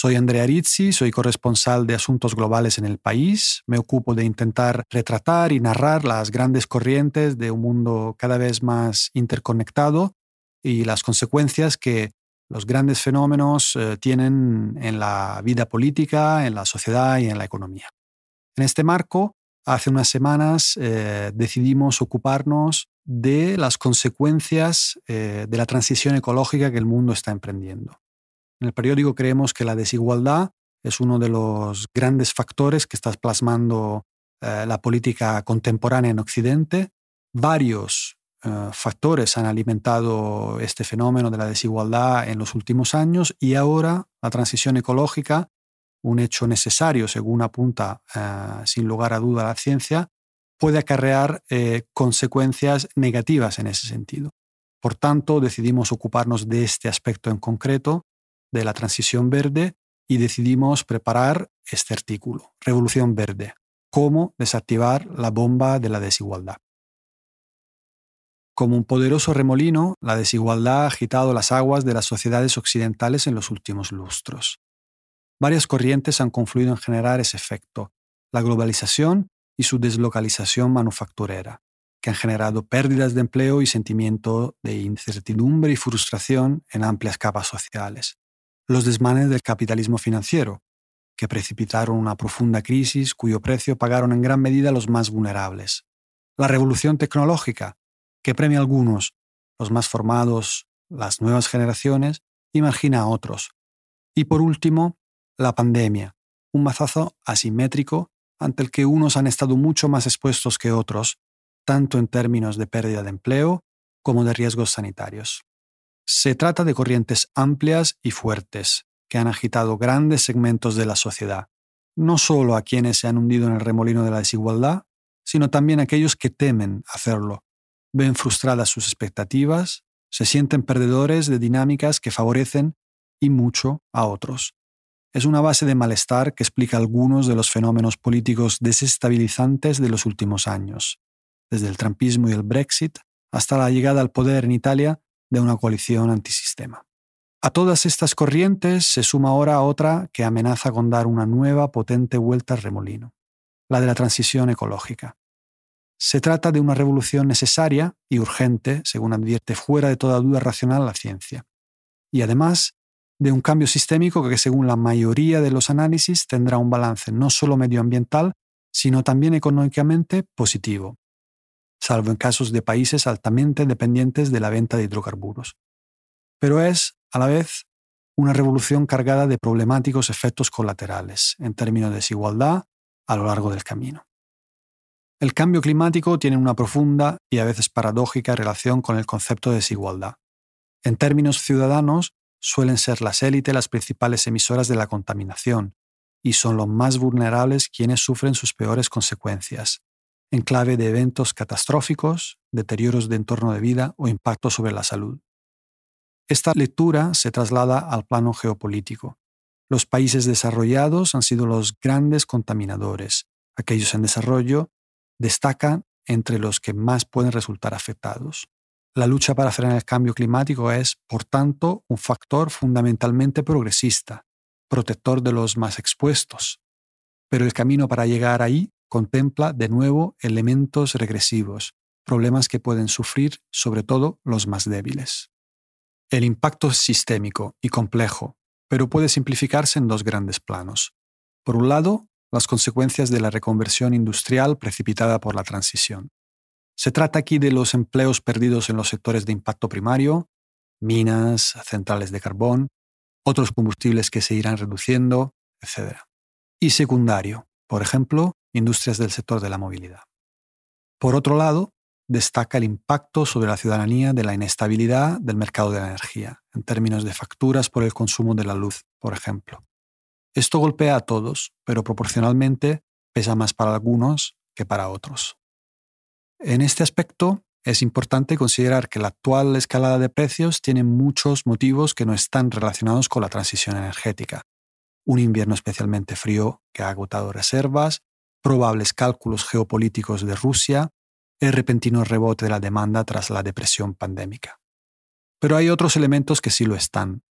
Soy Andrea Rizzi, soy corresponsal de Asuntos Globales en el país. Me ocupo de intentar retratar y narrar las grandes corrientes de un mundo cada vez más interconectado y las consecuencias que los grandes fenómenos eh, tienen en la vida política, en la sociedad y en la economía. En este marco, hace unas semanas eh, decidimos ocuparnos de las consecuencias eh, de la transición ecológica que el mundo está emprendiendo. En el periódico creemos que la desigualdad es uno de los grandes factores que está plasmando la política contemporánea en Occidente. Varios eh, factores han alimentado este fenómeno de la desigualdad en los últimos años y ahora la transición ecológica, un hecho necesario según apunta eh, sin lugar a duda la ciencia, puede acarrear eh, consecuencias negativas en ese sentido. Por tanto, decidimos ocuparnos de este aspecto en concreto, de la transición verde, y decidimos preparar este artículo, Revolución Verde, cómo desactivar la bomba de la desigualdad. Como un poderoso remolino, la desigualdad ha agitado las aguas de las sociedades occidentales en los últimos lustros. Varias corrientes han confluido en generar ese efecto, la globalización y su deslocalización manufacturera, que han generado pérdidas de empleo y sentimiento de incertidumbre y frustración en amplias capas sociales. Los desmanes del capitalismo financiero, que precipitaron una profunda crisis cuyo precio pagaron en gran medida los más vulnerables. La revolución tecnológica, que premia a algunos, los más formados, las nuevas generaciones, y margina a otros. Y por último, la pandemia, un mazazo asimétrico ante el que unos han estado mucho más expuestos que otros, tanto en términos de pérdida de empleo como de riesgos sanitarios. Se trata de corrientes amplias y fuertes que han agitado grandes segmentos de la sociedad, no solo a quienes se han hundido en el remolino de la desigualdad, sino también a aquellos que temen hacerlo ven frustradas sus expectativas, se sienten perdedores de dinámicas que favorecen y mucho a otros. Es una base de malestar que explica algunos de los fenómenos políticos desestabilizantes de los últimos años, desde el trumpismo y el Brexit hasta la llegada al poder en Italia de una coalición antisistema. A todas estas corrientes se suma ahora otra que amenaza con dar una nueva potente vuelta al remolino, la de la transición ecológica. Se trata de una revolución necesaria y urgente, según advierte fuera de toda duda racional la ciencia. Y además de un cambio sistémico que, según la mayoría de los análisis, tendrá un balance no solo medioambiental, sino también económicamente positivo, salvo en casos de países altamente dependientes de la venta de hidrocarburos. Pero es, a la vez, una revolución cargada de problemáticos efectos colaterales, en términos de desigualdad, a lo largo del camino. El cambio climático tiene una profunda y a veces paradójica relación con el concepto de desigualdad. En términos ciudadanos, suelen ser las élites las principales emisoras de la contaminación, y son los más vulnerables quienes sufren sus peores consecuencias, en clave de eventos catastróficos, deterioros de entorno de vida o impacto sobre la salud. Esta lectura se traslada al plano geopolítico. Los países desarrollados han sido los grandes contaminadores, aquellos en desarrollo destacan entre los que más pueden resultar afectados. La lucha para frenar el cambio climático es, por tanto, un factor fundamentalmente progresista, protector de los más expuestos. Pero el camino para llegar ahí contempla de nuevo elementos regresivos, problemas que pueden sufrir sobre todo los más débiles. El impacto es sistémico y complejo, pero puede simplificarse en dos grandes planos. Por un lado, las consecuencias de la reconversión industrial precipitada por la transición. Se trata aquí de los empleos perdidos en los sectores de impacto primario, minas, centrales de carbón, otros combustibles que se irán reduciendo, etc. Y secundario, por ejemplo, industrias del sector de la movilidad. Por otro lado, destaca el impacto sobre la ciudadanía de la inestabilidad del mercado de la energía, en términos de facturas por el consumo de la luz, por ejemplo. Esto golpea a todos, pero proporcionalmente pesa más para algunos que para otros. En este aspecto, es importante considerar que la actual escalada de precios tiene muchos motivos que no están relacionados con la transición energética. Un invierno especialmente frío que ha agotado reservas, probables cálculos geopolíticos de Rusia, el repentino rebote de la demanda tras la depresión pandémica. Pero hay otros elementos que sí lo están,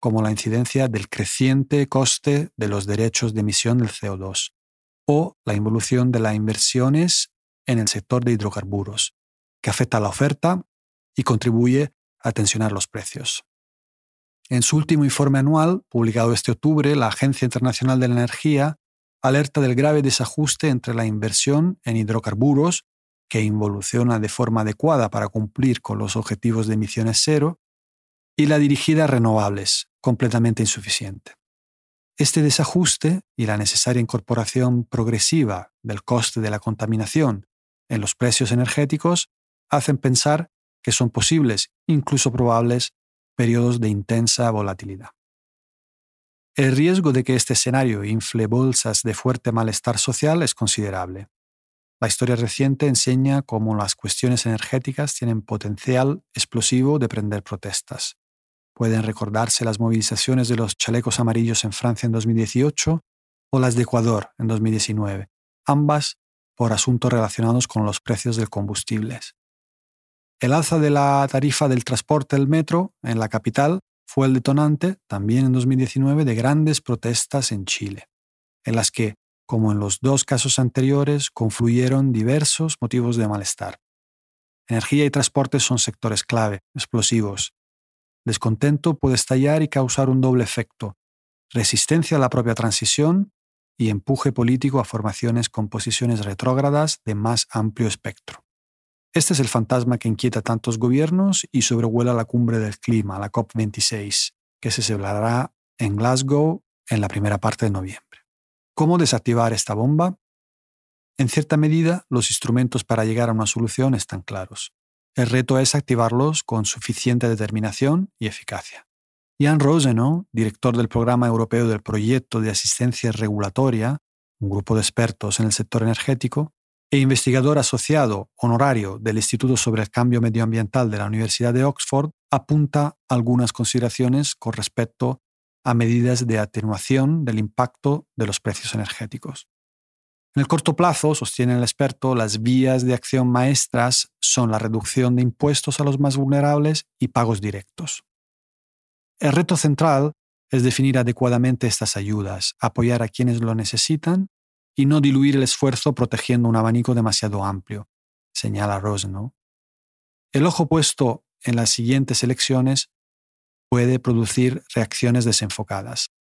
como la incidencia del creciente coste de los derechos de emisión del CO2 o la involución de las inversiones en el sector de hidrocarburos, que afecta a la oferta y contribuye a tensionar los precios. En su último informe anual, publicado este octubre, la Agencia Internacional de la Energía alerta del grave desajuste entre la inversión en hidrocarburos, que involuciona de forma adecuada para cumplir con los objetivos de emisiones cero, y la dirigida a renovables, completamente insuficiente. Este desajuste y la necesaria incorporación progresiva del coste de la contaminación en los precios energéticos hacen pensar que son posibles, incluso probables, periodos de intensa volatilidad. El riesgo de que este escenario infle bolsas de fuerte malestar social es considerable. La historia reciente enseña cómo las cuestiones energéticas tienen potencial explosivo de prender protestas. Pueden recordarse las movilizaciones de los chalecos amarillos en Francia en 2018 o las de Ecuador en 2019, ambas por asuntos relacionados con los precios del combustibles. El alza de la tarifa del transporte del metro en la capital fue el detonante, también en 2019, de grandes protestas en Chile, en las que, como en los dos casos anteriores, confluyeron diversos motivos de malestar. Energía y transporte son sectores clave, explosivos, descontento puede estallar y causar un doble efecto, resistencia a la propia transición y empuje político a formaciones con posiciones retrógradas de más amplio espectro. Este es el fantasma que inquieta a tantos gobiernos y sobrevuela la cumbre del clima, la COP26, que se celebrará en Glasgow en la primera parte de noviembre. ¿Cómo desactivar esta bomba? En cierta medida, los instrumentos para llegar a una solución están claros. El reto es activarlos con suficiente determinación y eficacia. Jan Rosenow, director del Programa Europeo del Proyecto de Asistencia Regulatoria, un grupo de expertos en el sector energético, e investigador asociado honorario del Instituto sobre el Cambio Medioambiental de la Universidad de Oxford, apunta algunas consideraciones con respecto a medidas de atenuación del impacto de los precios energéticos. En el corto plazo, sostiene el experto, las vías de acción maestras son la reducción de impuestos a los más vulnerables y pagos directos. El reto central es definir adecuadamente estas ayudas, apoyar a quienes lo necesitan y no diluir el esfuerzo protegiendo un abanico demasiado amplio, señala Rosenow. El ojo puesto en las siguientes elecciones puede producir reacciones desenfocadas.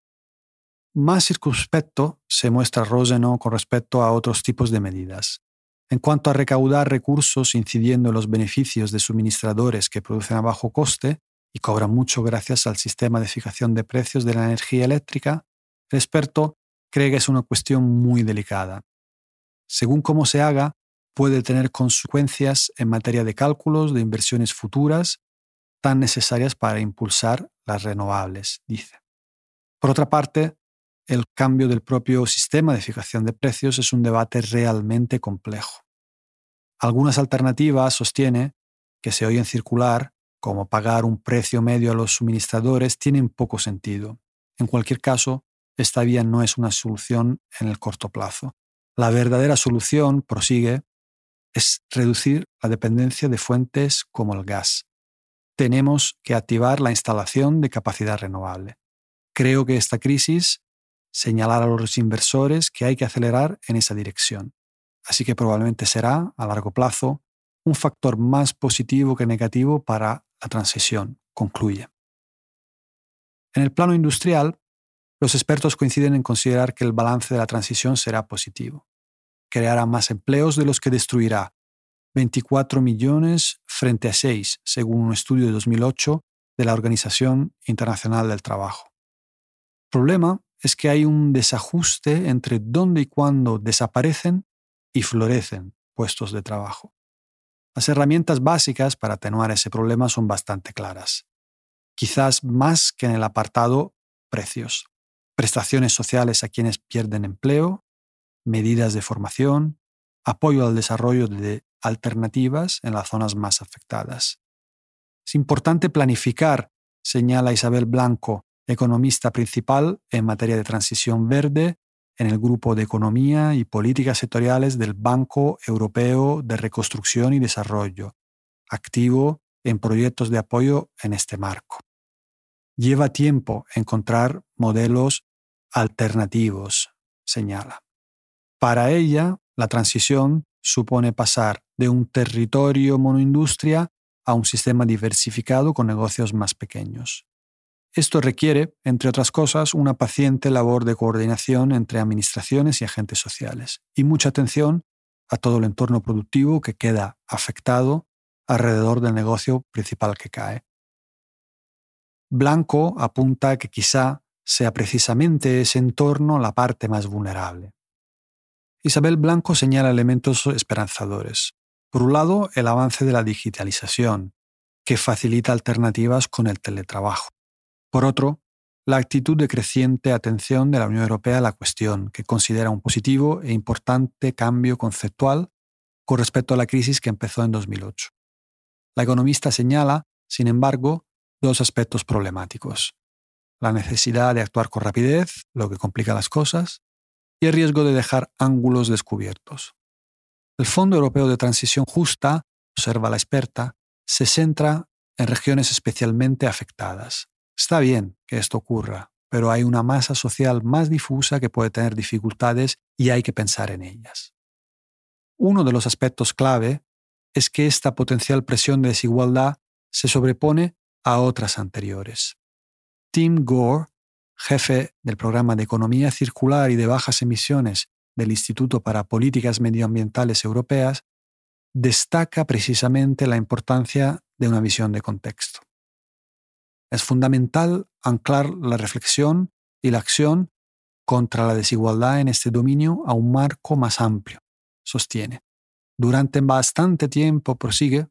Más circunspecto se muestra Roseno con respecto a otros tipos de medidas. En cuanto a recaudar recursos incidiendo en los beneficios de suministradores que producen a bajo coste y cobran mucho gracias al sistema de fijación de precios de la energía eléctrica, el experto cree que es una cuestión muy delicada. Según cómo se haga, puede tener consecuencias en materia de cálculos de inversiones futuras tan necesarias para impulsar las renovables, dice. Por otra parte, el cambio del propio sistema de fijación de precios es un debate realmente complejo. Algunas alternativas sostiene que se oyen circular, como pagar un precio medio a los suministradores, tienen poco sentido. En cualquier caso, esta vía no es una solución en el corto plazo. La verdadera solución, prosigue, es reducir la dependencia de fuentes como el gas. Tenemos que activar la instalación de capacidad renovable. Creo que esta crisis señalar a los inversores que hay que acelerar en esa dirección. Así que probablemente será, a largo plazo, un factor más positivo que negativo para la transición, concluye. En el plano industrial, los expertos coinciden en considerar que el balance de la transición será positivo. Creará más empleos de los que destruirá, 24 millones frente a 6, según un estudio de 2008 de la Organización Internacional del Trabajo. El problema es que hay un desajuste entre dónde y cuándo desaparecen y florecen puestos de trabajo. Las herramientas básicas para atenuar ese problema son bastante claras. Quizás más que en el apartado precios, prestaciones sociales a quienes pierden empleo, medidas de formación, apoyo al desarrollo de alternativas en las zonas más afectadas. Es importante planificar, señala Isabel Blanco, economista principal en materia de transición verde en el Grupo de Economía y Políticas Sectoriales del Banco Europeo de Reconstrucción y Desarrollo, activo en proyectos de apoyo en este marco. Lleva tiempo encontrar modelos alternativos, señala. Para ella, la transición supone pasar de un territorio monoindustria a un sistema diversificado con negocios más pequeños. Esto requiere, entre otras cosas, una paciente labor de coordinación entre administraciones y agentes sociales y mucha atención a todo el entorno productivo que queda afectado alrededor del negocio principal que cae. Blanco apunta que quizá sea precisamente ese entorno la parte más vulnerable. Isabel Blanco señala elementos esperanzadores. Por un lado, el avance de la digitalización, que facilita alternativas con el teletrabajo. Por otro, la actitud de creciente atención de la Unión Europea a la cuestión, que considera un positivo e importante cambio conceptual con respecto a la crisis que empezó en 2008. La economista señala, sin embargo, dos aspectos problemáticos. La necesidad de actuar con rapidez, lo que complica las cosas, y el riesgo de dejar ángulos descubiertos. El Fondo Europeo de Transición Justa, observa la experta, se centra en regiones especialmente afectadas. Está bien que esto ocurra, pero hay una masa social más difusa que puede tener dificultades y hay que pensar en ellas. Uno de los aspectos clave es que esta potencial presión de desigualdad se sobrepone a otras anteriores. Tim Gore, jefe del programa de Economía Circular y de Bajas Emisiones del Instituto para Políticas Medioambientales Europeas, destaca precisamente la importancia de una visión de contexto. Es fundamental anclar la reflexión y la acción contra la desigualdad en este dominio a un marco más amplio, sostiene. Durante bastante tiempo, prosigue,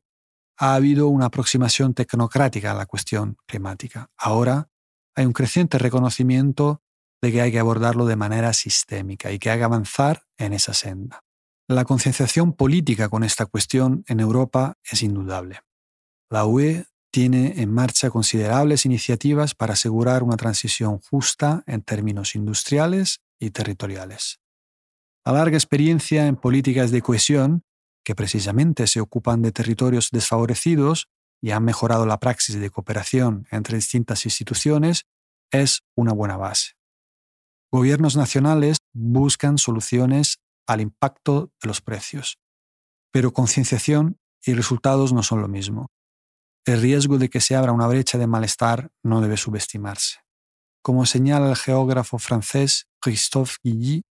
ha habido una aproximación tecnocrática a la cuestión climática. Ahora hay un creciente reconocimiento de que hay que abordarlo de manera sistémica y que hay que avanzar en esa senda. La concienciación política con esta cuestión en Europa es indudable. La UE tiene en marcha considerables iniciativas para asegurar una transición justa en términos industriales y territoriales. La larga experiencia en políticas de cohesión que precisamente se ocupan de territorios desfavorecidos y han mejorado la praxis de cooperación entre distintas instituciones, es una buena base. Gobiernos nacionales buscan soluciones al impacto de los precios, pero concienciación y resultados no son lo mismo. El riesgo de que se abra una brecha de malestar no debe subestimarse. Como señala el geógrafo francés Christophe Guilly,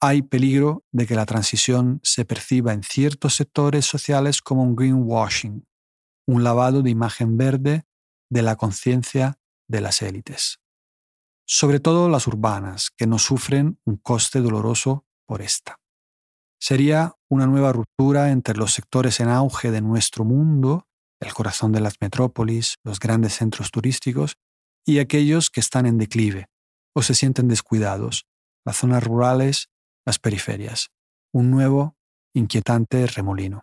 hay peligro de que la transición se perciba en ciertos sectores sociales como un greenwashing, un lavado de imagen verde de la conciencia de las élites. Sobre todo las urbanas, que no sufren un coste doloroso por esta. Sería una nueva ruptura entre los sectores en auge de nuestro mundo, el corazón de las metrópolis, los grandes centros turísticos, y aquellos que están en declive o se sienten descuidados, las zonas rurales las periferias, un nuevo, inquietante remolino.